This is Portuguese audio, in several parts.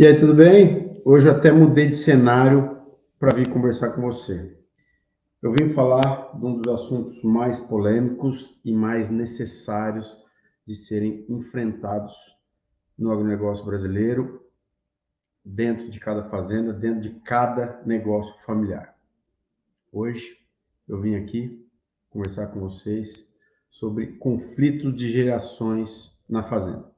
E aí, tudo bem? Hoje eu até mudei de cenário para vir conversar com você. Eu vim falar de um dos assuntos mais polêmicos e mais necessários de serem enfrentados no agronegócio brasileiro, dentro de cada fazenda, dentro de cada negócio familiar. Hoje eu vim aqui conversar com vocês sobre conflitos de gerações na fazenda.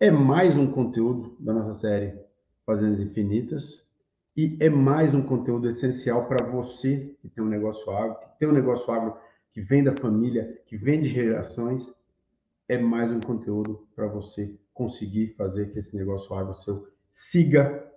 É mais um conteúdo da nossa série Fazendas Infinitas e é mais um conteúdo essencial para você que tem um negócio agro, que tem um negócio agro que vem da família, que vem de gerações, é mais um conteúdo para você conseguir fazer que esse negócio agro seu siga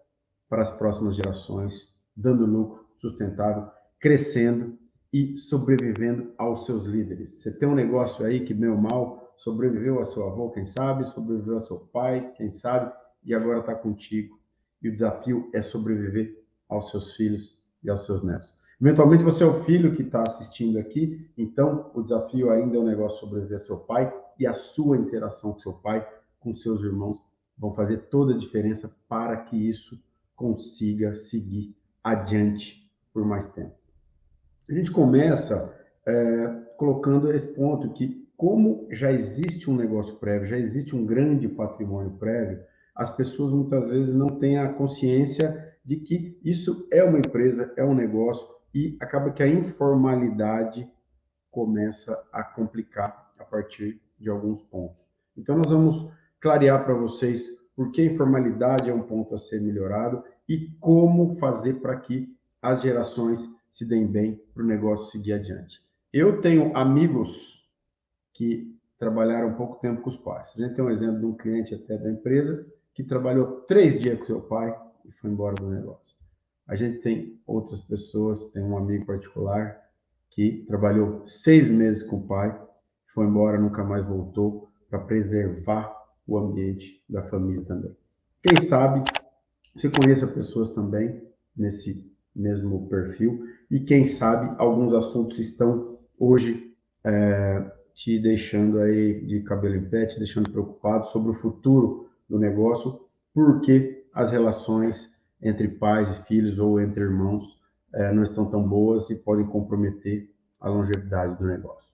para as próximas gerações, dando lucro sustentável, crescendo e sobrevivendo aos seus líderes. Você tem um negócio aí que, bem ou mal, sobreviveu a seu avô, quem sabe, sobreviveu a seu pai, quem sabe, e agora está contigo. E o desafio é sobreviver aos seus filhos e aos seus netos. Eventualmente você é o filho que está assistindo aqui, então o desafio ainda é o negócio sobreviver a seu pai e a sua interação com seu pai, com seus irmãos, vão fazer toda a diferença para que isso consiga seguir adiante por mais tempo. A gente começa é, colocando esse ponto que, como já existe um negócio prévio, já existe um grande patrimônio prévio, as pessoas muitas vezes não têm a consciência de que isso é uma empresa, é um negócio, e acaba que a informalidade começa a complicar a partir de alguns pontos. Então, nós vamos clarear para vocês por que a informalidade é um ponto a ser melhorado e como fazer para que as gerações se deem bem para o negócio seguir adiante. Eu tenho amigos que trabalharam pouco tempo com os pais. A gente tem um exemplo de um cliente até da empresa que trabalhou três dias com seu pai e foi embora do negócio. A gente tem outras pessoas, tem um amigo particular que trabalhou seis meses com o pai, foi embora, nunca mais voltou, para preservar o ambiente da família também. Quem sabe você conheça pessoas também nesse mesmo perfil e quem sabe alguns assuntos estão hoje é, te deixando aí de cabelo em pé, te deixando preocupado sobre o futuro do negócio, porque as relações entre pais e filhos ou entre irmãos é, não estão tão boas e podem comprometer a longevidade do negócio.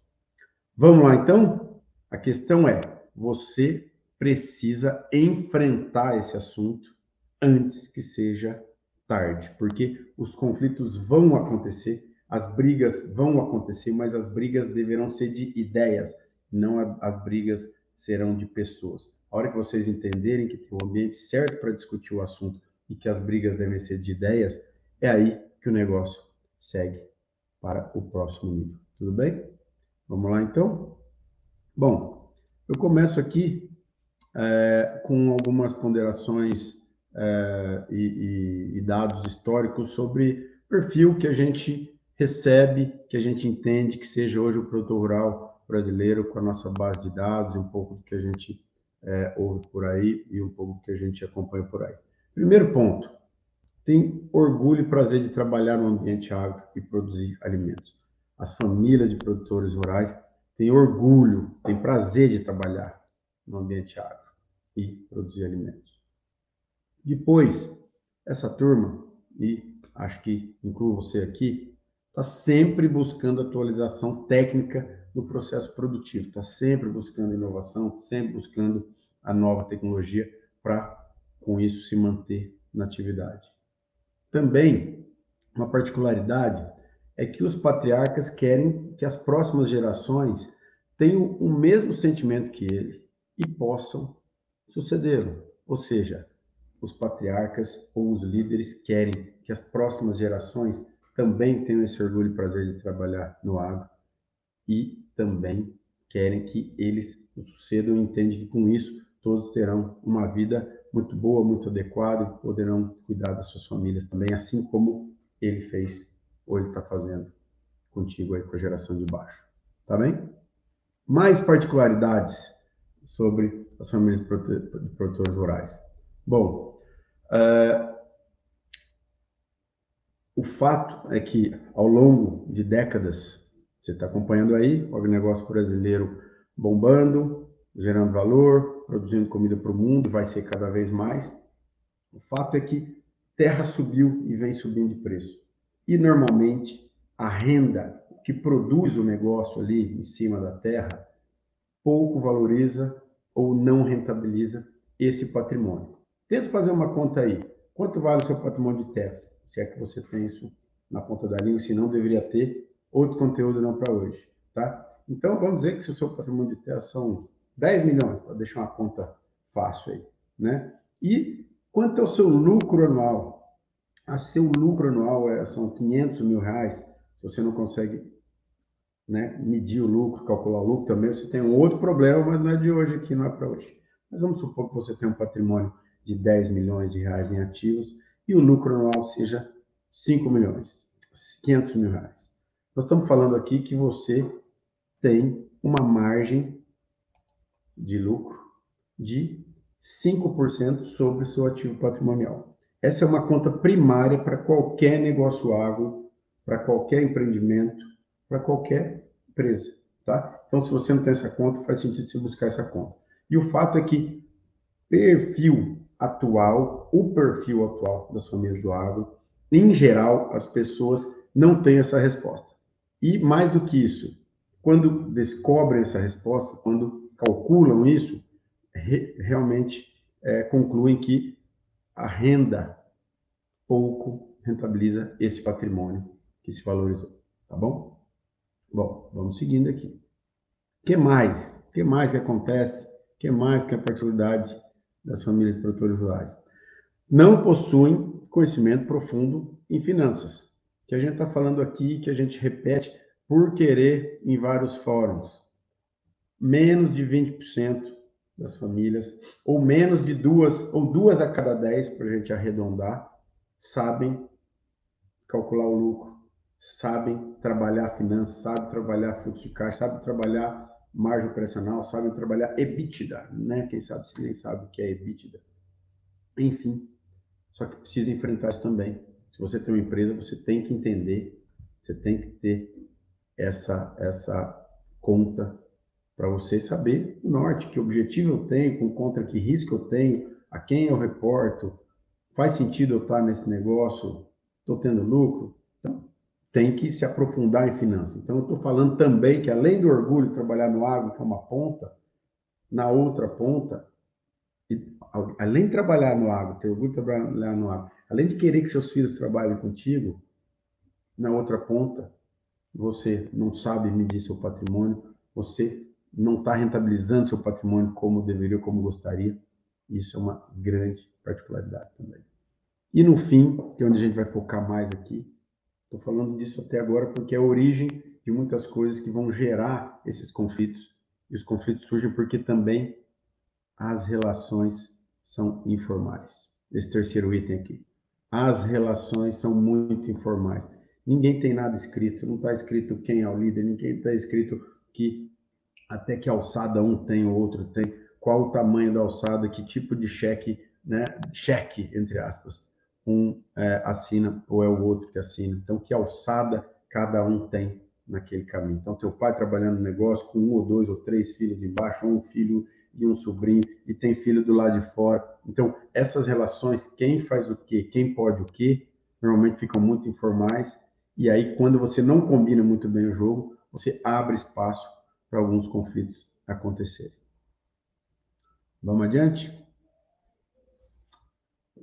Vamos lá então? A questão é: você precisa enfrentar esse assunto antes que seja tarde, porque os conflitos vão acontecer, as brigas vão acontecer, mas as brigas deverão ser de ideias, não as brigas serão de pessoas. A hora que vocês entenderem que tem o um ambiente certo para discutir o assunto e que as brigas devem ser de ideias, é aí que o negócio segue para o próximo nível. Tudo bem? Vamos lá então? Bom, eu começo aqui é, com algumas ponderações é, e, e, dados históricos sobre perfil que a gente recebe, que a gente entende que seja hoje o produtor rural brasileiro com a nossa base de dados e um pouco do que a gente é, ouve por aí e um pouco que a gente acompanha por aí. Primeiro ponto, tem orgulho e prazer de trabalhar no ambiente agro e produzir alimentos. As famílias de produtores rurais têm orgulho, têm prazer de trabalhar no ambiente agro e produzir alimentos. Depois, essa turma, e acho que incluo você aqui, está sempre buscando atualização técnica do processo produtivo, está sempre buscando inovação, sempre buscando a nova tecnologia para, com isso, se manter na atividade. Também, uma particularidade é que os patriarcas querem que as próximas gerações tenham o mesmo sentimento que ele e possam sucedê-lo, ou seja, os patriarcas ou os líderes querem que as próximas gerações também tenham esse orgulho e prazer de trabalhar no agro e também querem que eles sucedam e entendem que com isso todos terão uma vida muito boa, muito adequada e poderão cuidar das suas famílias também, assim como ele fez ou ele está fazendo contigo aí com a geração de baixo. Tá bem? Mais particularidades sobre as famílias de produtores rurais. Bom, uh, o fato é que ao longo de décadas, você está acompanhando aí o agronegócio brasileiro bombando, gerando valor, produzindo comida para o mundo, vai ser cada vez mais. O fato é que terra subiu e vem subindo de preço. E normalmente a renda que produz o negócio ali em cima da terra pouco valoriza ou não rentabiliza esse patrimônio. Tenta fazer uma conta aí. Quanto vale o seu patrimônio de terras? Se é que você tem isso na ponta da língua, se não deveria ter outro conteúdo não para hoje, tá? Então vamos dizer que se o seu patrimônio de terras são 10 milhões, para deixar uma conta fácil aí, né? E quanto é o seu lucro anual? A seu lucro anual é, são 500 mil reais. Se você não consegue né, medir o lucro, calcular o lucro também, você tem um outro problema, mas não é de hoje aqui, não é para hoje. Mas vamos supor que você tem um patrimônio de 10 milhões de reais em ativos e o lucro anual seja 5 milhões, 500 mil reais. Nós estamos falando aqui que você tem uma margem de lucro de 5% sobre o seu ativo patrimonial. Essa é uma conta primária para qualquer negócio agro, para qualquer empreendimento, para qualquer empresa, tá? Então, se você não tem essa conta, faz sentido você buscar essa conta. E o fato é que perfil atual, o perfil atual das famílias do agro, em geral, as pessoas não têm essa resposta. E mais do que isso, quando descobrem essa resposta, quando calculam isso, re, realmente é, concluem que a renda pouco rentabiliza esse patrimônio que se valorizou, tá bom? Bom, vamos seguindo aqui. O que mais? O que mais que acontece? O que mais que é a particularidade das famílias de produtores rurais? Não possuem conhecimento profundo em finanças, que a gente está falando aqui, que a gente repete por querer em vários fóruns. Menos de 20% das famílias, ou menos de duas, ou duas a cada dez, para a gente arredondar, sabem calcular o lucro, sabem trabalhar finanças, sabem trabalhar fluxo de caixa, sabem trabalhar margem operacional, sabem trabalhar EBITDA, né? Quem sabe se nem sabe o que é EBITDA. Enfim, só que precisa enfrentar isso também. Se você tem uma empresa, você tem que entender, você tem que ter essa essa conta para você saber o norte, que objetivo eu tenho, com contra que risco eu tenho, a quem eu reporto, faz sentido eu estar nesse negócio, estou tendo lucro. Então, tem que se aprofundar em finanças. Então, eu estou falando também que, além do orgulho trabalhar no agro, que é uma ponta, na outra ponta, e, além de trabalhar no agro, ter orgulho de trabalhar no agro, além de querer que seus filhos trabalhem contigo, na outra ponta, você não sabe medir seu patrimônio, você não está rentabilizando seu patrimônio como deveria, como gostaria. Isso é uma grande particularidade também. E no fim, que é onde a gente vai focar mais aqui, Estou falando disso até agora porque é a origem de muitas coisas que vão gerar esses conflitos. E os conflitos surgem porque também as relações são informais. Esse terceiro item aqui. As relações são muito informais. Ninguém tem nada escrito, não está escrito quem é o líder, ninguém está escrito que até que alçada um tem o outro tem, qual o tamanho da alçada, que tipo de cheque, né? Cheque, entre aspas, um é, assina ou é o outro que assina. Então, que alçada cada um tem naquele caminho. Então, teu pai trabalhando no negócio com um ou dois ou três filhos embaixo, ou um filho e um sobrinho, e tem filho do lado de fora. Então, essas relações, quem faz o quê, quem pode o quê, normalmente ficam muito informais. E aí, quando você não combina muito bem o jogo, você abre espaço para alguns conflitos acontecerem. Vamos adiante?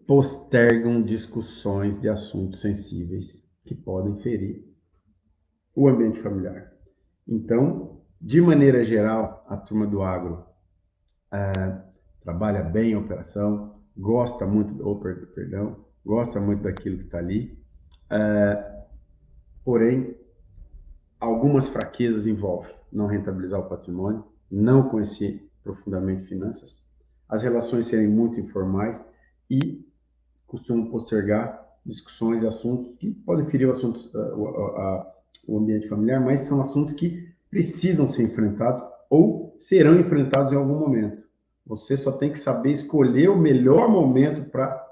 postergam discussões de assuntos sensíveis que podem ferir o ambiente familiar. Então, de maneira geral, a turma do agro é, trabalha bem a operação, gosta muito, oh, perdão, gosta muito daquilo que está ali, é, porém, algumas fraquezas envolvem não rentabilizar o patrimônio, não conhecer profundamente finanças, as relações serem muito informais e costumam postergar discussões e assuntos que podem ferir o, assuntos, uh, uh, o ambiente familiar, mas são assuntos que precisam ser enfrentados ou serão enfrentados em algum momento. Você só tem que saber escolher o melhor momento para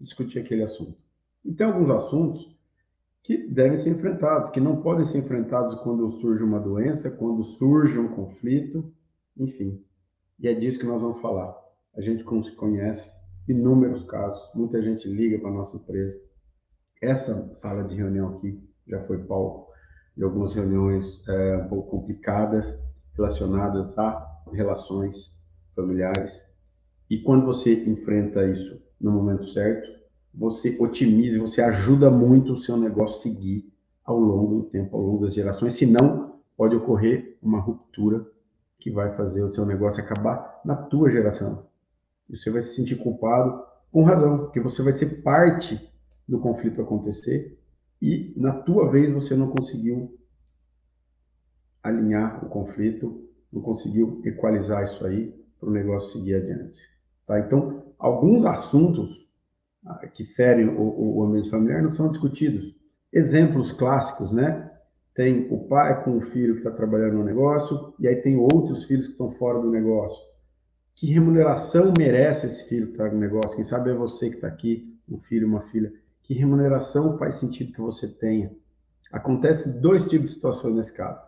discutir aquele assunto. E tem alguns assuntos que devem ser enfrentados, que não podem ser enfrentados quando surge uma doença, quando surge um conflito, enfim. E é disso que nós vamos falar. A gente se conhece inúmeros casos. Muita gente liga para a nossa empresa. Essa sala de reunião aqui já foi palco de algumas reuniões é, um pouco complicadas relacionadas a relações familiares. E quando você enfrenta isso no momento certo, você otimiza, você ajuda muito o seu negócio seguir ao longo do tempo, ao longo das gerações, senão pode ocorrer uma ruptura que vai fazer o seu negócio acabar na tua geração. Você vai se sentir culpado com razão, porque você vai ser parte do conflito acontecer e na tua vez você não conseguiu alinhar o conflito, não conseguiu equalizar isso aí para o negócio seguir adiante. Tá? Então, alguns assuntos ah, que ferem o, o ambiente familiar não são discutidos. Exemplos clássicos, né? Tem o pai com o filho que está trabalhando no negócio, e aí tem outros filhos que estão fora do negócio. Que remuneração merece esse filho que está no negócio? Quem sabe é você que está aqui, um filho, uma filha. Que remuneração faz sentido que você tenha? Acontece dois tipos de situações nesse caso.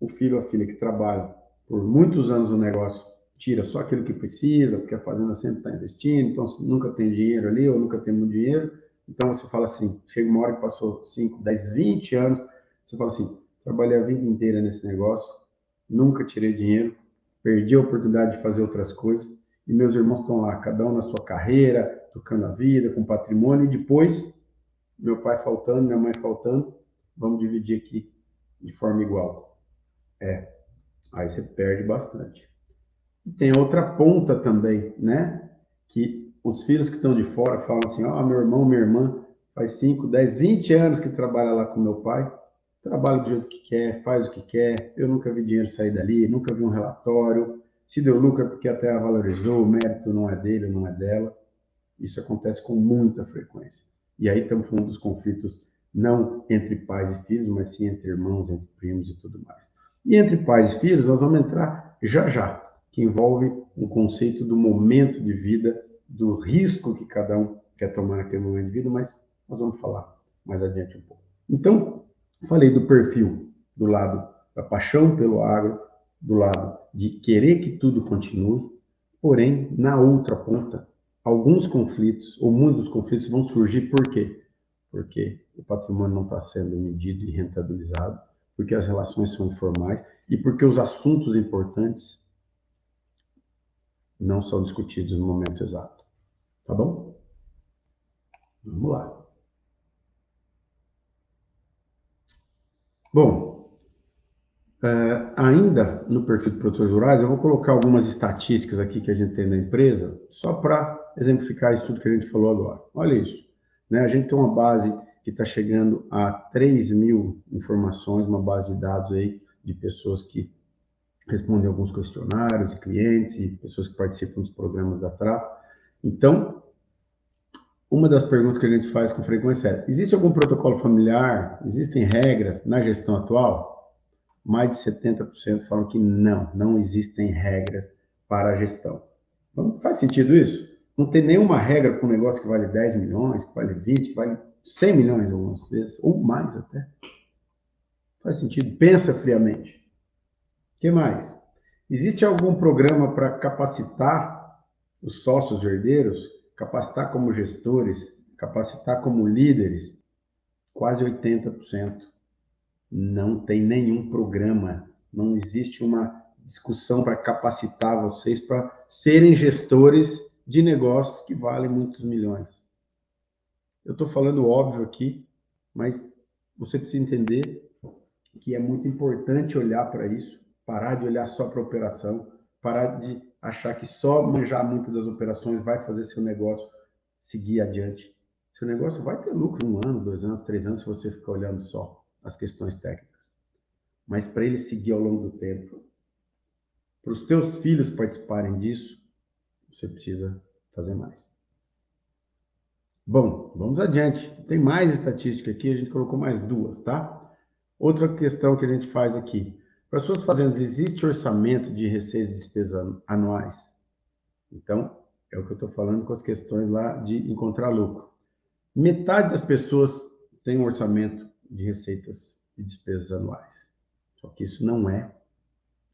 O filho ou a filha que trabalha por muitos anos no negócio, tira só aquilo que precisa, porque a fazenda sempre está investindo, então nunca tem dinheiro ali, ou nunca tem muito dinheiro. Então você fala assim, chega uma hora que passou 5, 10, 20 anos, você fala assim, trabalhei a vida inteira nesse negócio, nunca tirei dinheiro, perdi a oportunidade de fazer outras coisas, e meus irmãos estão lá, cada um na sua carreira, tocando a vida, com patrimônio, e depois, meu pai faltando, minha mãe faltando, vamos dividir aqui de forma igual. É, aí você perde bastante. Tem outra ponta também, né? Que os filhos que estão de fora falam assim: ó, oh, meu irmão, minha irmã, faz 5, 10, 20 anos que trabalha lá com meu pai, trabalha do jeito que quer, faz o que quer, eu nunca vi dinheiro sair dali, nunca vi um relatório. Se deu lucro é porque a terra valorizou, o mérito não é dele, não é dela. Isso acontece com muita frequência. E aí estamos falando dos conflitos não entre pais e filhos, mas sim entre irmãos, entre primos e tudo mais. E entre pais e filhos, nós vamos entrar já já, que envolve um conceito do momento de vida, do risco que cada um quer tomar naquele momento de vida, mas nós vamos falar mais adiante um pouco. Então, falei do perfil do lado da paixão pelo agro, do lado de querer que tudo continue, porém, na outra ponta, alguns conflitos, ou muitos conflitos vão surgir por quê? Porque o patrimônio não está sendo medido e rentabilizado, porque as relações são informais e porque os assuntos importantes não são discutidos no momento exato. Tá bom? Vamos lá. Bom, uh, ainda no perfil de produtores rurais, eu vou colocar algumas estatísticas aqui que a gente tem na empresa, só para exemplificar isso tudo que a gente falou agora. Olha isso. Né? A gente tem uma base que está chegando a 3 mil informações, uma base de dados aí de pessoas que respondem alguns questionários de clientes e pessoas que participam dos programas da TRAP. Então, uma das perguntas que a gente faz com frequência é: existe algum protocolo familiar? Existem regras na gestão atual? Mais de 70% falam que não, não existem regras para a gestão. Então, faz sentido isso? Não tem nenhuma regra para um negócio que vale 10 milhões, que vale 20, que vale 100 milhões algumas vezes, ou mais até. Faz sentido? Pensa friamente. Que mais? Existe algum programa para capacitar os sócios herdeiros, capacitar como gestores, capacitar como líderes? Quase 80%. Não tem nenhum programa, não existe uma discussão para capacitar vocês para serem gestores de negócios que valem muitos milhões. Eu estou falando óbvio aqui, mas você precisa entender que é muito importante olhar para isso, parar de olhar só para a operação, parar de achar que só manjar muito das operações vai fazer seu negócio seguir adiante. Seu negócio vai ter lucro um ano, dois anos, três anos, se você ficar olhando só as questões técnicas. Mas para ele seguir ao longo do tempo, para os teus filhos participarem disso, você precisa fazer mais. Bom, vamos adiante. Tem mais estatística aqui, a gente colocou mais duas, tá? Outra questão que a gente faz aqui. Para suas fazendas, existe orçamento de receitas e despesas anuais? Então, é o que eu estou falando com as questões lá de encontrar lucro. Metade das pessoas tem um orçamento de receitas e despesas anuais. Só que isso não é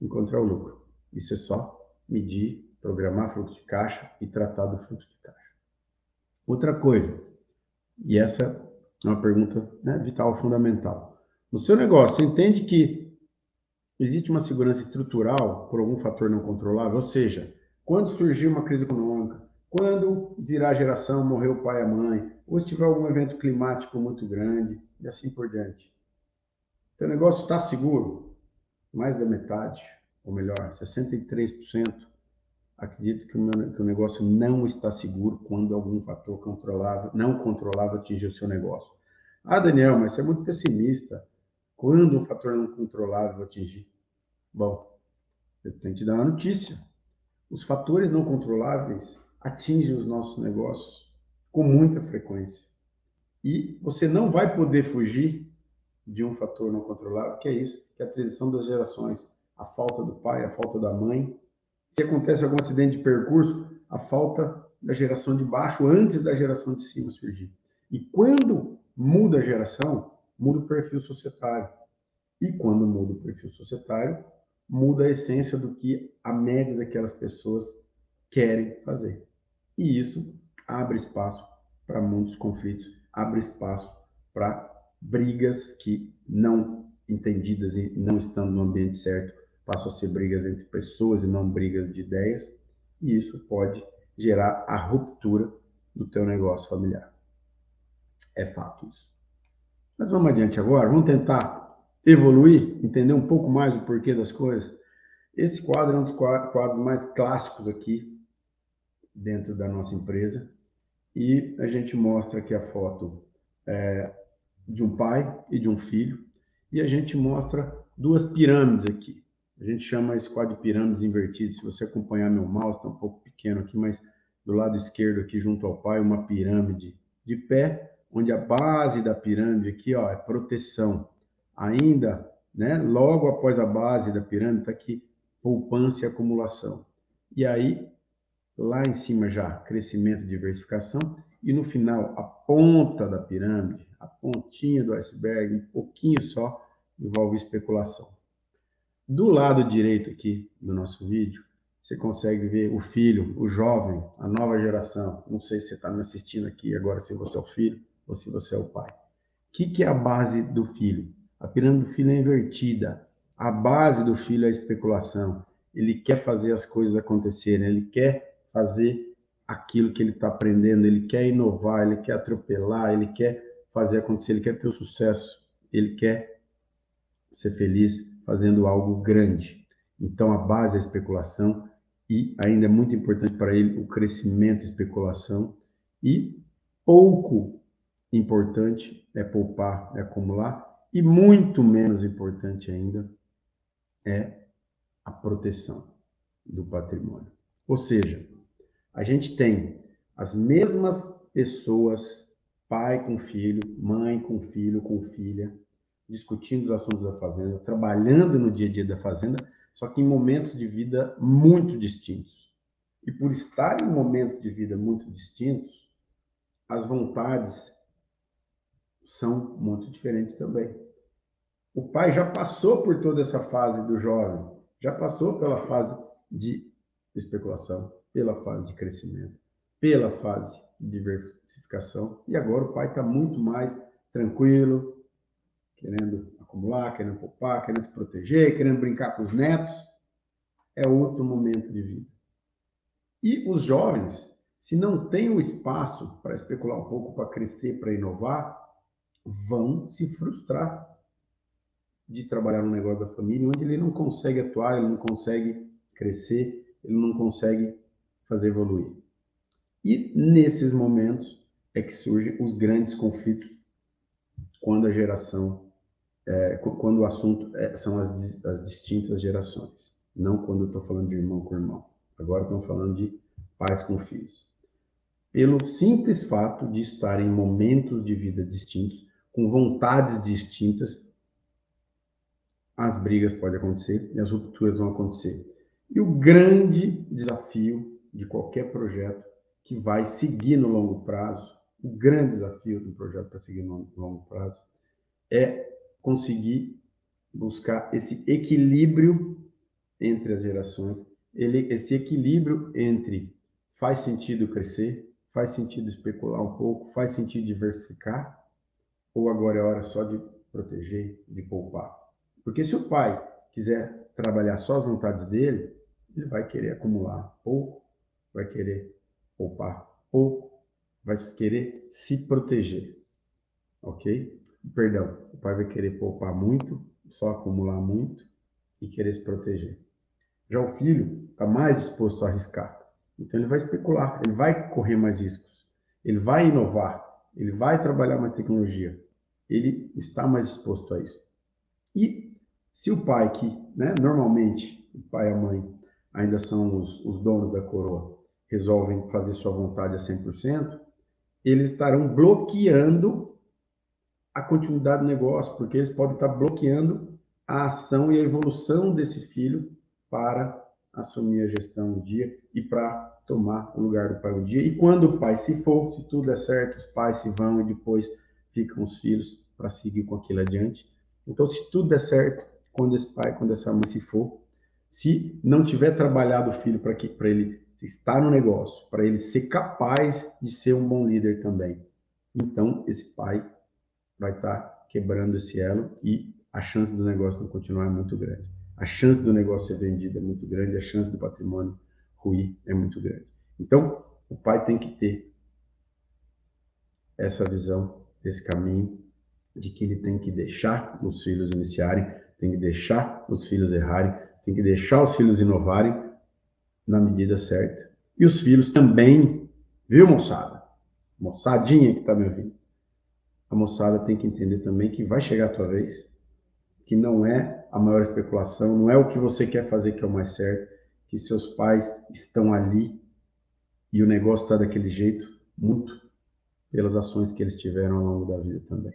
encontrar o lucro. Isso é só medir, programar fluxo de caixa e tratar do fluxo de caixa. Outra coisa, e essa é uma pergunta né, vital, fundamental. No seu negócio, você entende que existe uma segurança estrutural por algum fator não controlável? Ou seja, quando surgir uma crise econômica, quando virar geração, morrer o pai e a mãe, ou se tiver algum evento climático muito grande, e assim por diante. Seu negócio está seguro? Mais da metade, ou melhor, 63% acredito que o, meu, que o negócio não está seguro quando algum fator controlável, não controlável atingir o seu negócio. Ah, Daniel, mas você é muito pessimista. Quando um fator não controlável atingir? Bom, eu tenho que te dar uma notícia. Os fatores não controláveis atinge os nossos negócios com muita frequência. E você não vai poder fugir de um fator não controlável, que é isso, que é a transição das gerações. A falta do pai, a falta da mãe. Se acontece algum acidente de percurso, a falta da geração de baixo antes da geração de cima surgir. E quando muda a geração, muda o perfil societário. E quando muda o perfil societário, muda a essência do que a média daquelas pessoas querem fazer. E isso abre espaço para muitos conflitos, abre espaço para brigas que não entendidas e não estando no ambiente certo, passam a ser brigas entre pessoas e não brigas de ideias, e isso pode gerar a ruptura do teu negócio familiar. É fato isso. Mas vamos adiante agora, vamos tentar evoluir, entender um pouco mais o porquê das coisas. Esse quadro é um dos quadros mais clássicos aqui dentro da nossa empresa. E a gente mostra aqui a foto é, de um pai e de um filho. E a gente mostra duas pirâmides aqui. A gente chama esse quadro de pirâmides invertidas. Se você acompanhar meu mouse, está um pouco pequeno aqui, mas do lado esquerdo aqui, junto ao pai, uma pirâmide de pé, onde a base da pirâmide aqui ó, é proteção. Ainda, né, logo após a base da pirâmide, está aqui poupança e acumulação. E aí, lá em cima já, crescimento e diversificação, e no final, a ponta da pirâmide, a pontinha do iceberg, um pouquinho só, envolve especulação. Do lado direito aqui do nosso vídeo, você consegue ver o filho, o jovem, a nova geração. Não sei se você está me assistindo aqui agora, se você é o filho ou se você é o pai. O que, que é a base do filho? A pirâmide do filho é invertida. A base do filho é a especulação. Ele quer fazer as coisas acontecerem, ele quer fazer aquilo que ele está aprendendo, ele quer inovar, ele quer atropelar, ele quer fazer acontecer, ele quer ter o sucesso, ele quer ser feliz fazendo algo grande. Então, a base é a especulação e ainda é muito importante para ele o crescimento especulação e pouco importante é poupar, é acumular e muito menos importante ainda é a proteção do patrimônio. Ou seja, a gente tem as mesmas pessoas, pai com filho, mãe com filho, com filha, discutindo os assuntos da fazenda, trabalhando no dia a dia da fazenda, só que em momentos de vida muito distintos. E por estar em momentos de vida muito distintos, as vontades são muito diferentes também. O pai já passou por toda essa fase do jovem, já passou pela fase de especulação, pela fase de crescimento, pela fase de diversificação, e agora o pai está muito mais tranquilo, querendo acumular, querendo poupar, querendo se proteger, querendo brincar com os netos. É outro momento de vida. E os jovens, se não têm o espaço para especular um pouco, para crescer, para inovar, vão se frustrar de trabalhar no negócio da família, onde ele não consegue atuar, ele não consegue crescer, ele não consegue fazer evoluir. E nesses momentos é que surgem os grandes conflitos quando a geração, é, quando o assunto é, são as, as distintas gerações, não quando eu estou falando de irmão com irmão. Agora estamos falando de pais com filhos. Pelo simples fato de estar em momentos de vida distintos, com vontades distintas, as brigas podem acontecer e as rupturas vão acontecer. E o grande desafio de qualquer projeto que vai seguir no longo prazo, o grande desafio do projeto para seguir no longo prazo é conseguir buscar esse equilíbrio entre as gerações, ele, esse equilíbrio entre faz sentido crescer, Faz sentido especular um pouco? Faz sentido diversificar? Ou agora é hora só de proteger, de poupar? Porque se o pai quiser trabalhar só as vontades dele, ele vai querer acumular pouco, vai querer poupar pouco, vai querer se proteger. Ok? Perdão, o pai vai querer poupar muito, só acumular muito e querer se proteger. Já o filho está mais disposto a arriscar. Então ele vai especular, ele vai correr mais riscos, ele vai inovar, ele vai trabalhar mais tecnologia, ele está mais disposto a isso. E se o pai, que né, normalmente o pai e a mãe ainda são os, os donos da coroa, resolvem fazer sua vontade a 100%, eles estarão bloqueando a continuidade do negócio, porque eles podem estar bloqueando a ação e a evolução desse filho para assumir a gestão um dia e para tomar o lugar do pai um dia. E quando o pai se for, se tudo der certo, os pais se vão e depois ficam os filhos para seguir com aquilo adiante. Então, se tudo der certo, quando esse pai, quando essa mãe se for, se não tiver trabalhado o filho para que para ele estar no negócio, para ele ser capaz de ser um bom líder também, então esse pai vai estar tá quebrando esse elo e a chance do negócio não continuar é muito grande. A chance do negócio ser vendido é muito grande, a chance do patrimônio ruir é muito grande. Então, o pai tem que ter essa visão, esse caminho, de que ele tem que deixar os filhos iniciarem, tem que deixar os filhos errarem, tem que deixar os filhos inovarem na medida certa. E os filhos também, viu, moçada? Moçadinha que está me ouvindo. A moçada tem que entender também que vai chegar a tua vez, que não é a maior especulação, não é o que você quer fazer que é o mais certo, que seus pais estão ali e o negócio está daquele jeito, muito pelas ações que eles tiveram ao longo da vida também.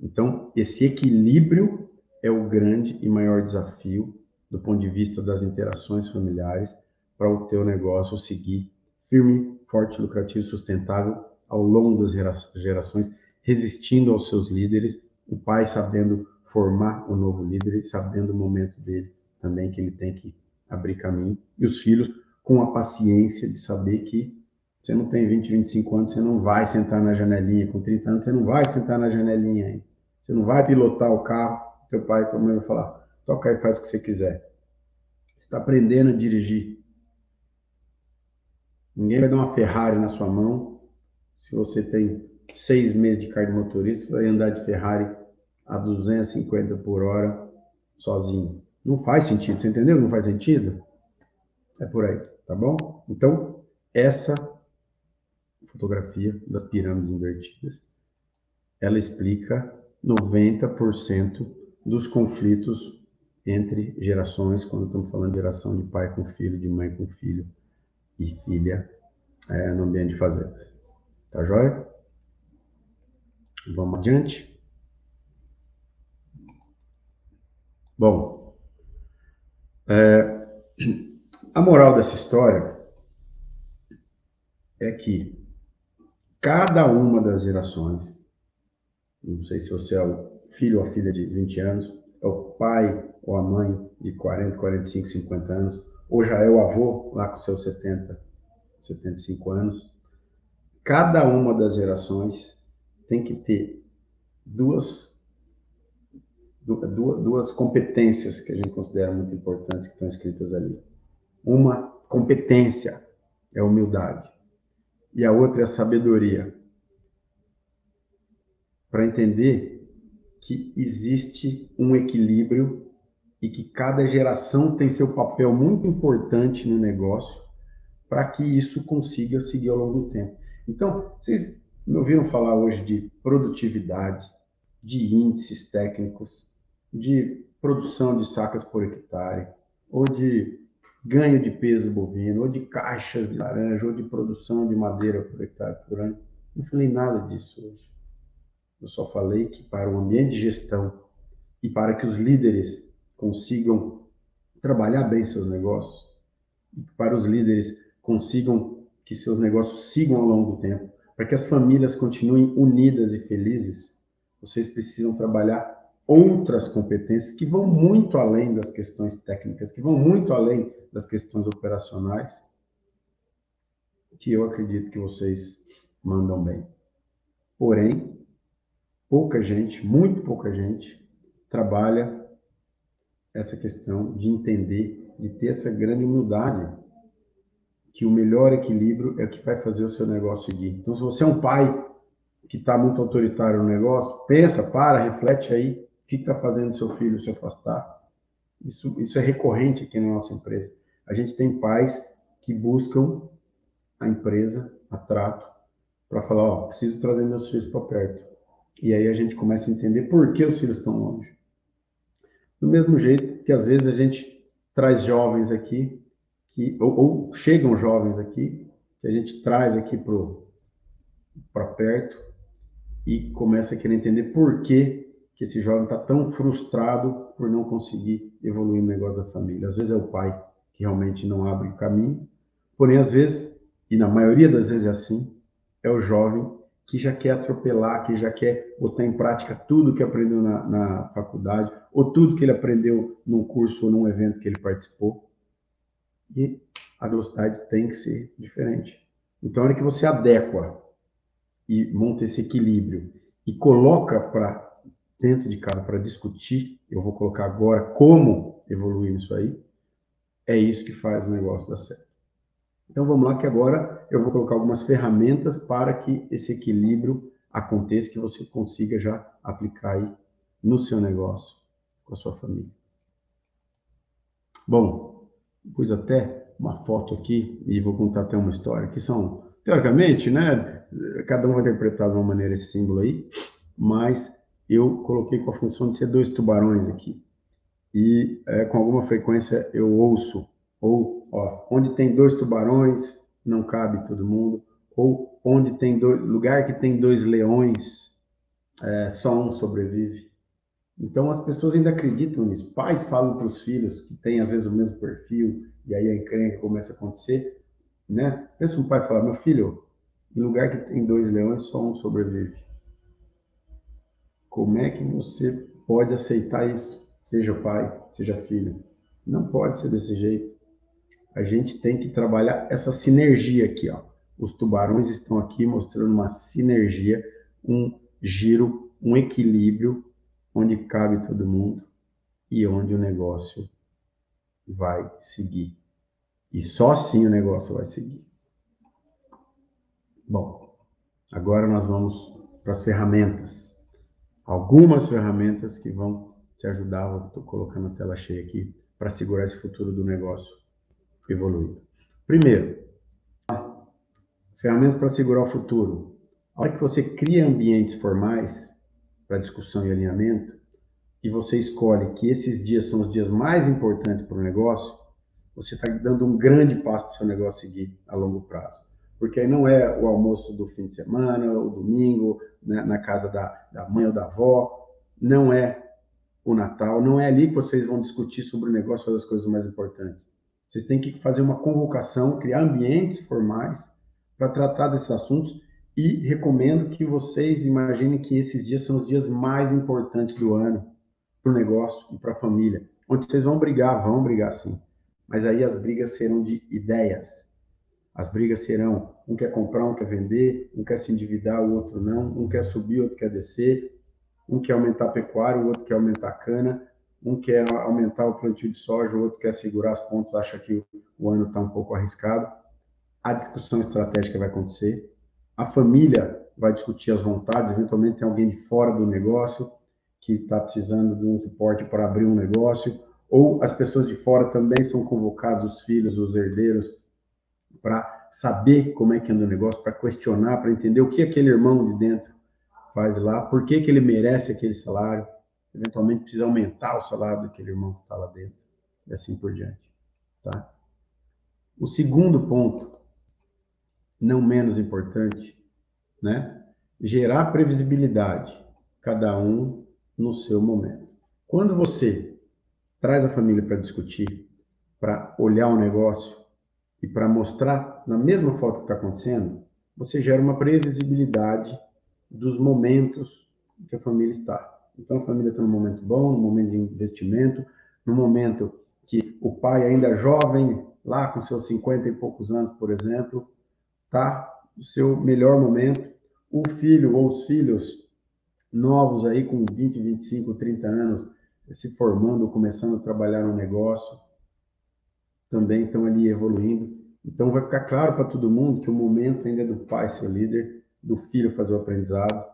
Então, esse equilíbrio é o grande e maior desafio do ponto de vista das interações familiares para o teu negócio seguir firme, forte, lucrativo, sustentável ao longo das gerações, resistindo aos seus líderes, o pai sabendo formar o novo líder, sabendo o momento dele também que ele tem que abrir caminho, e os filhos com a paciência de saber que você não tem 20, 25 anos, você não vai sentar na janelinha, com 30 anos você não vai sentar na janelinha aí. Você não vai pilotar o carro, teu pai e tua mãe vai falar, toca aí, faz o que você quiser. Você está aprendendo a dirigir. Ninguém vai dar uma Ferrari na sua mão. Se você tem seis meses de carro de motorista, você vai andar de Ferrari a 250 por hora sozinho. Não faz sentido, você entendeu? Não faz sentido? É por aí, tá bom? Então, essa fotografia das pirâmides invertidas, ela explica 90% dos conflitos entre gerações, quando estamos falando de geração de pai com filho, de mãe com filho e filha é, no ambiente de fazenda. Tá joia? Vamos adiante. Bom, é, a moral dessa história é que cada uma das gerações, não sei se você é o filho ou a filha de 20 anos, é o pai ou a mãe de 40, 45, 50 anos, ou já é o avô lá com seus 70, 75 anos. Cada uma das gerações tem que ter duas, duas, duas competências que a gente considera muito importantes que estão escritas ali. Uma competência é humildade e a outra é a sabedoria. Para entender que existe um equilíbrio e que cada geração tem seu papel muito importante no negócio para que isso consiga seguir ao longo do tempo. Então, vocês me ouviram falar hoje de produtividade, de índices técnicos, de produção de sacas por hectare, ou de ganho de peso bovino, ou de caixas de laranja, ou de produção de madeira por hectare por ano. Não falei nada disso hoje. Eu só falei que para o ambiente de gestão e para que os líderes consigam trabalhar bem seus negócios, e para os líderes consigam que seus negócios sigam ao longo do tempo, para que as famílias continuem unidas e felizes, vocês precisam trabalhar outras competências que vão muito além das questões técnicas, que vão muito além das questões operacionais, que eu acredito que vocês mandam bem. Porém, pouca gente, muito pouca gente, trabalha essa questão de entender, de ter essa grande humildade, que o melhor equilíbrio é o que vai fazer o seu negócio seguir. Então, se você é um pai que está muito autoritário no negócio, pensa, para, reflete aí, o que está fazendo seu filho se afastar. Isso, isso é recorrente aqui na nossa empresa. A gente tem pais que buscam a empresa, a trato, para falar, ó, preciso trazer meus filhos para perto. E aí a gente começa a entender por que os filhos estão longe. Do mesmo jeito que às vezes a gente traz jovens aqui, que, ou, ou chegam jovens aqui, que a gente traz aqui para perto e começa a querer entender por que, que esse jovem está tão frustrado por não conseguir evoluir no negócio da família. Às vezes é o pai que realmente não abre o caminho, porém, às vezes, e na maioria das vezes é assim, é o jovem que já quer atropelar, que já quer botar em prática tudo que aprendeu na, na faculdade, ou tudo que ele aprendeu num curso ou num evento que ele participou. E a velocidade tem que ser diferente. Então, a hora que você adequa e monta esse equilíbrio e coloca para dentro de casa para discutir, eu vou colocar agora como evoluir isso aí, é isso que faz o negócio dar certo. Então vamos lá que agora eu vou colocar algumas ferramentas para que esse equilíbrio aconteça, que você consiga já aplicar aí no seu negócio, com a sua família. Bom, pus até uma foto aqui e vou contar até uma história que são, teoricamente, né, cada um vai interpretar de uma maneira esse símbolo aí, mas eu coloquei com a função de ser dois tubarões aqui. E é, com alguma frequência eu ouço, ou ó, onde tem dois tubarões, não cabe todo mundo, ou onde tem dois, lugar que tem dois leões, é, só um sobrevive. Então as pessoas ainda acreditam nisso. Pais falam para os filhos que têm às vezes o mesmo perfil, e aí a encrenca começa a acontecer, né? Pensa um pai falar, meu filho, em lugar que tem dois leões, só um sobrevive. Como é que você pode aceitar isso? Seja pai, seja filho. Não pode ser desse jeito. A gente tem que trabalhar essa sinergia aqui, ó. Os tubarões estão aqui mostrando uma sinergia, um giro, um equilíbrio onde cabe todo mundo e onde o negócio vai seguir. E só assim o negócio vai seguir. Bom, agora nós vamos para as ferramentas. Algumas ferramentas que vão te ajudar. Estou colocando a tela cheia aqui para segurar esse futuro do negócio evoluindo. Primeiro, ferramentas para segurar o futuro. A hora que você cria ambientes formais para discussão e alinhamento, e você escolhe que esses dias são os dias mais importantes para o negócio, você está dando um grande passo para o seu negócio seguir a longo prazo porque aí não é o almoço do fim de semana, o domingo, né, na casa da, da mãe ou da avó, não é o Natal, não é ali que vocês vão discutir sobre o negócio ou as coisas mais importantes. Vocês têm que fazer uma convocação, criar ambientes formais para tratar desses assuntos e recomendo que vocês imaginem que esses dias são os dias mais importantes do ano para o negócio e para a família, onde vocês vão brigar, vão brigar sim, mas aí as brigas serão de ideias, as brigas serão: um quer comprar, um quer vender, um quer se endividar, o outro não, um quer subir, outro quer descer, um quer aumentar a pecuária, o outro quer aumentar a cana, um quer aumentar o plantio de soja, o outro quer segurar as pontas, acha que o ano está um pouco arriscado. A discussão estratégica vai acontecer, a família vai discutir as vontades, eventualmente tem alguém de fora do negócio que está precisando de um suporte para abrir um negócio, ou as pessoas de fora também são convocados, os filhos, os herdeiros, para saber como é que anda o negócio, para questionar, para entender o que aquele irmão de dentro faz lá, por que, que ele merece aquele salário, eventualmente precisa aumentar o salário daquele irmão que está lá dentro, e assim por diante. Tá? O segundo ponto, não menos importante, né? gerar previsibilidade, cada um no seu momento. Quando você traz a família para discutir, para olhar o negócio, e para mostrar na mesma foto que está acontecendo, você gera uma previsibilidade dos momentos que a família está. Então a família está num momento bom, num momento de investimento, no momento que o pai ainda jovem, lá com seus 50 e poucos anos, por exemplo, tá? O seu melhor momento. O filho ou os filhos novos aí com 20, 25, 30 anos, se formando, começando a trabalhar no negócio, também estão ali evoluindo. Então vai ficar claro para todo mundo que o momento ainda é do pai ser o líder, do filho fazer o aprendizado.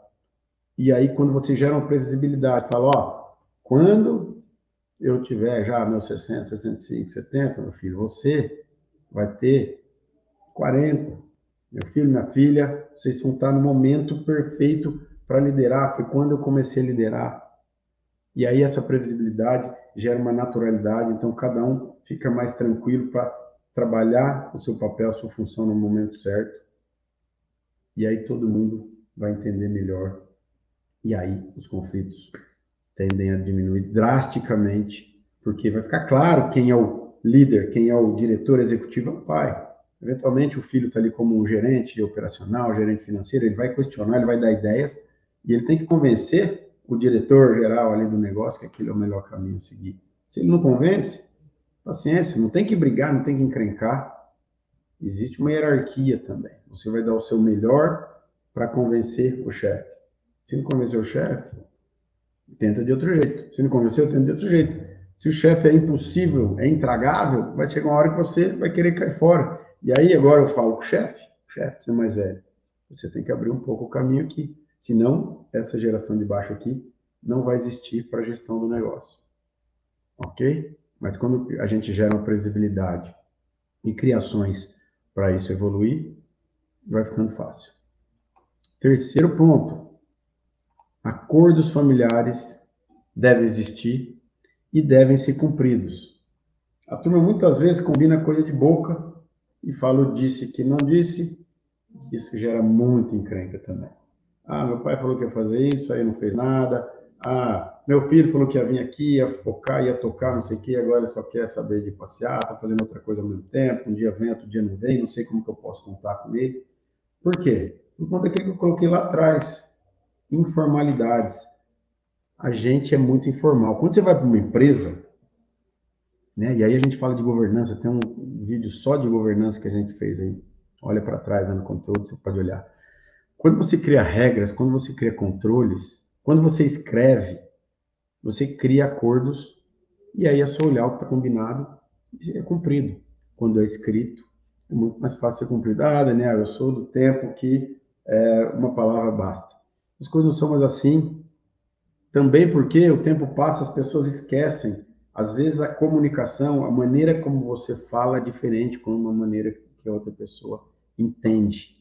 E aí quando você gera uma previsibilidade, fala, ó, quando eu tiver já meus 60, 65, 70, meu filho, você vai ter 40. Meu filho, minha filha, vocês vão estar no momento perfeito para liderar. Foi quando eu comecei a liderar. E aí essa previsibilidade gera uma naturalidade, então cada um fica mais tranquilo para trabalhar o seu papel, a sua função no momento certo. E aí todo mundo vai entender melhor. E aí os conflitos tendem a diminuir drasticamente, porque vai ficar claro quem é o líder, quem é o diretor executivo, é o pai. Eventualmente o filho está ali como um gerente operacional, gerente financeiro, ele vai questionar, ele vai dar ideias e ele tem que convencer o diretor geral ali do negócio que aquilo é o melhor caminho a seguir. Se ele não convence, paciência, não tem que brigar, não tem que encrencar. Existe uma hierarquia também. Você vai dar o seu melhor para convencer o chefe. Se não convencer o chefe, tenta de outro jeito. Se não convenceu, tenta de outro jeito. Se o chefe é impossível, é intragável, vai chegar uma hora que você vai querer cair fora. E aí agora eu falo com o chefe, chefe, você é mais velho. Você tem que abrir um pouco o caminho aqui. Senão, essa geração de baixo aqui não vai existir para a gestão do negócio. Ok? Mas quando a gente gera uma previsibilidade e criações para isso evoluir, vai ficando fácil. Terceiro ponto: acordos familiares devem existir e devem ser cumpridos. A turma muitas vezes combina coisa de boca e fala disse que não disse. Isso gera muita encrenca também. Ah, meu pai falou que ia fazer isso, aí não fez nada. Ah, meu filho falou que ia vir aqui, ia focar, ia tocar, não sei o quê, agora ele só quer saber de passear, tá fazendo outra coisa ao mesmo tempo, um dia vem, outro dia não vem, não sei como que eu posso contar com ele. Por quê? Por conta daquilo que eu coloquei lá atrás, informalidades. A gente é muito informal. Quando você vai para uma empresa, né, e aí a gente fala de governança, tem um vídeo só de governança que a gente fez aí, olha para trás no conteúdo, você pode olhar. Quando você cria regras, quando você cria controles, quando você escreve, você cria acordos e aí é só olhar o que está combinado e é cumprido. Quando é escrito, é muito mais fácil ser cumprido. Ah, Daniel, eu sou do tempo que é, uma palavra basta. As coisas não são mais assim. Também porque o tempo passa, as pessoas esquecem. Às vezes a comunicação, a maneira como você fala é diferente com uma maneira que a outra pessoa entende,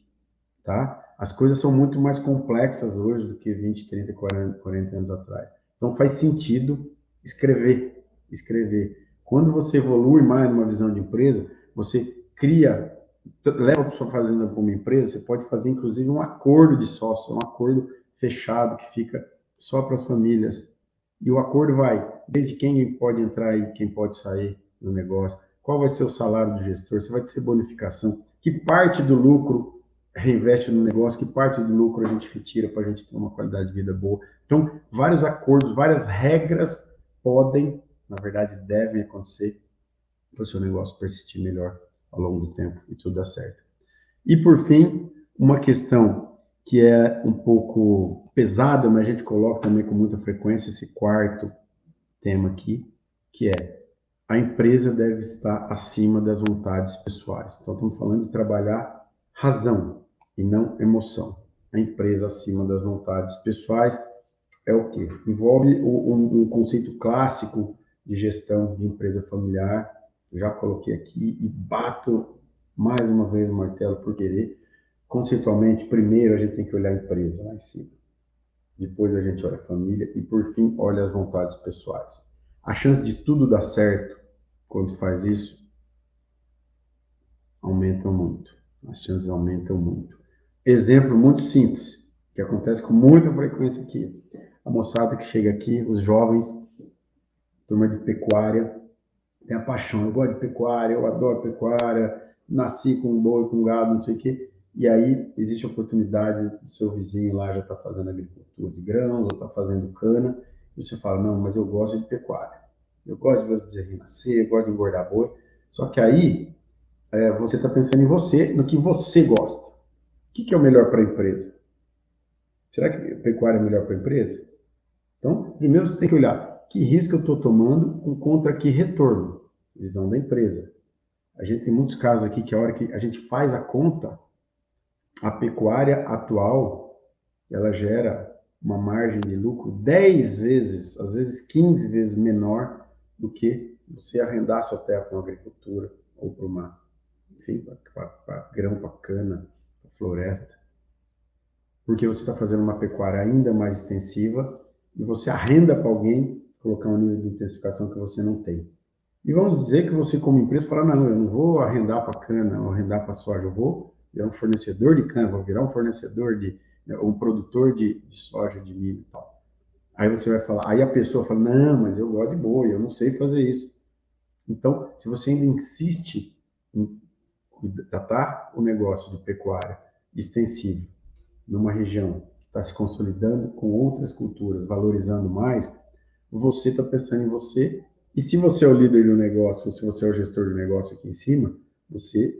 tá? As coisas são muito mais complexas hoje do que 20, 30, 40, 40 anos atrás. Então faz sentido escrever, escrever. Quando você evolui mais numa visão de empresa, você cria, leva para sua fazenda como empresa, você pode fazer inclusive um acordo de sócio, um acordo fechado que fica só para as famílias. E o acordo vai desde quem pode entrar e quem pode sair no negócio, qual vai ser o salário do gestor, se vai ter bonificação, que parte do lucro reinveste no negócio, que parte do lucro a gente retira para a gente ter uma qualidade de vida boa. Então, vários acordos, várias regras podem, na verdade, devem acontecer para o seu negócio persistir melhor ao longo do tempo e tudo dar certo. E, por fim, uma questão que é um pouco pesada, mas a gente coloca também com muita frequência esse quarto tema aqui, que é a empresa deve estar acima das vontades pessoais. Então, estamos falando de trabalhar razão, e não emoção. A empresa acima das vontades pessoais é o que? Envolve um, um conceito clássico de gestão de empresa familiar. Já coloquei aqui e bato mais uma vez o martelo por querer. Conceitualmente, primeiro a gente tem que olhar a empresa lá em cima. Depois a gente olha a família e, por fim, olha as vontades pessoais. A chance de tudo dar certo quando se faz isso aumenta muito. As chances aumentam muito. Exemplo muito simples, que acontece com muita frequência aqui. A moçada que chega aqui, os jovens, turma de pecuária, tem a paixão. Eu gosto de pecuária, eu adoro pecuária, nasci com boi, com gado, não sei o quê. E aí existe a oportunidade do seu vizinho lá já está fazendo agricultura de grãos, ou está fazendo cana, e você fala, não, mas eu gosto de pecuária. Eu gosto de ver o bezerrinho nascer, eu gosto de engordar boi. Só que aí é, você está pensando em você, no que você gosta. Que, que é o melhor para a empresa? Será que pecuária é melhor para a empresa? Então, primeiro você tem que olhar que risco eu estou tomando contra que retorno, visão da empresa. A gente tem muitos casos aqui que a hora que a gente faz a conta, a pecuária atual, ela gera uma margem de lucro 10 vezes, às vezes 15 vezes menor do que você arrendar sua terra para uma agricultura ou para uma, enfim, para grão, para cana, floresta porque você está fazendo uma pecuária ainda mais extensiva e você arrenda para alguém colocar um nível de intensificação que você não tem. E vamos dizer que você, como empresa, fala: não, eu não vou arrendar para cana ou arrendar para soja, eu vou virar um fornecedor de cana, vou virar um fornecedor de, né, um produtor de, de soja, de milho e tal. Aí você vai falar, aí a pessoa fala: não, mas eu gosto de boi, eu não sei fazer isso. Então, se você ainda insiste em tratar o negócio de pecuária extensivo numa região que está se consolidando com outras culturas, valorizando mais, você está pensando em você. E se você é o líder do negócio, se você é o gestor do negócio aqui em cima, você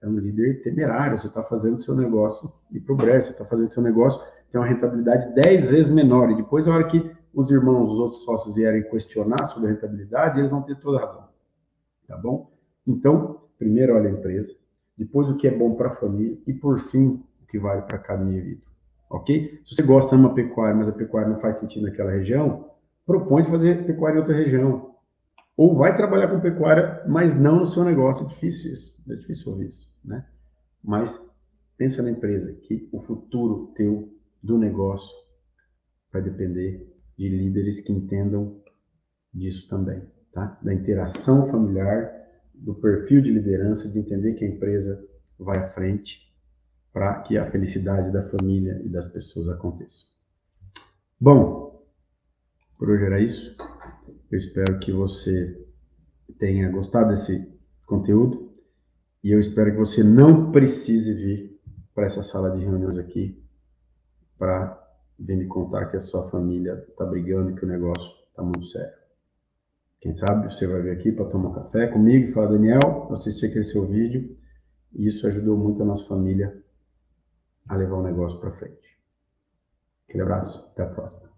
é um líder temerário, você está fazendo seu negócio ir para o breve, você está fazendo seu negócio ter uma rentabilidade 10 vezes menor. E depois, a hora que os irmãos, os outros sócios vierem questionar sobre a rentabilidade, eles vão ter toda a razão. Tá bom? Então, primeiro olha a empresa, depois o que é bom para a família e, por fim, que vale para cada indivíduo. Ok? Se você gosta de uma pecuária, mas a pecuária não faz sentido naquela região, propõe fazer pecuária em outra região. Ou vai trabalhar com pecuária, mas não no seu negócio. É difícil isso. É difícil ouvir isso, né? Mas pensa na empresa, que o futuro teu do negócio vai depender de líderes que entendam disso também, tá? Da interação familiar, do perfil de liderança, de entender que a empresa vai à frente para que a felicidade da família e das pessoas aconteça. Bom, por hoje era isso. Eu espero que você tenha gostado desse conteúdo e eu espero que você não precise vir para essa sala de reuniões aqui para vir me contar que a sua família está brigando e que o negócio está muito sério. Quem sabe você vai vir aqui para tomar café comigo e falar, Daniel, assisti aquele seu vídeo e isso ajudou muito a nossa família a levar o negócio para frente. Aquele abraço, até a próxima.